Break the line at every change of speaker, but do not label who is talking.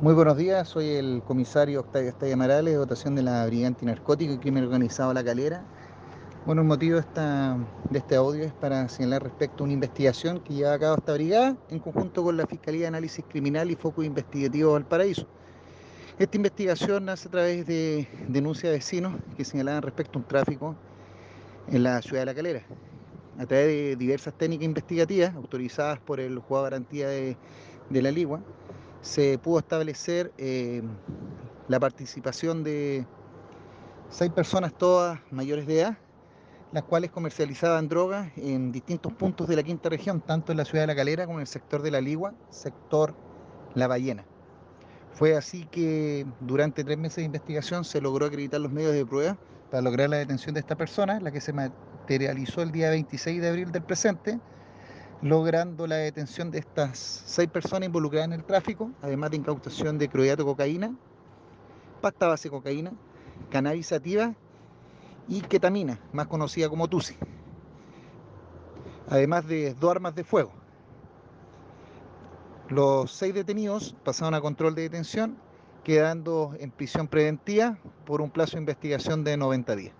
Muy buenos días, soy el comisario Octavio Estaya Morales, de dotación de la Brigada Antinarcótica y Crimen Organizado La Calera. Bueno, el motivo de, este audio es para señalar respecto a una investigación que lleva a cabo esta brigada en conjunto con la Fiscalía de Análisis Criminal y Foco Investigativo Valparaíso. Esta investigación nace a través de denuncias de vecinos que señalaban respecto a un tráfico en la ciudad de La Calera. A través de diversas técnicas investigativas autorizadas por el juego de garantía de, de la Ligua, se pudo establecer eh, la participación de seis personas, todas mayores de edad, las cuales comercializaban drogas en distintos puntos de la quinta región, tanto en la ciudad de La Calera como en el sector de La Ligua, sector La Ballena. Fue así que durante tres meses de investigación se logró acreditar los medios de prueba para lograr la detención de esta persona, la que se materializó el día 26 de abril del presente, logrando la detención de estas seis personas involucradas en el tráfico, además de incautación de crudiato cocaína, pasta base cocaína, cannabis sativa y ketamina, más conocida como TUSI, además de dos armas de fuego. Los seis detenidos pasaron a control de detención, quedando en prisión preventiva por un plazo de investigación de 90 días.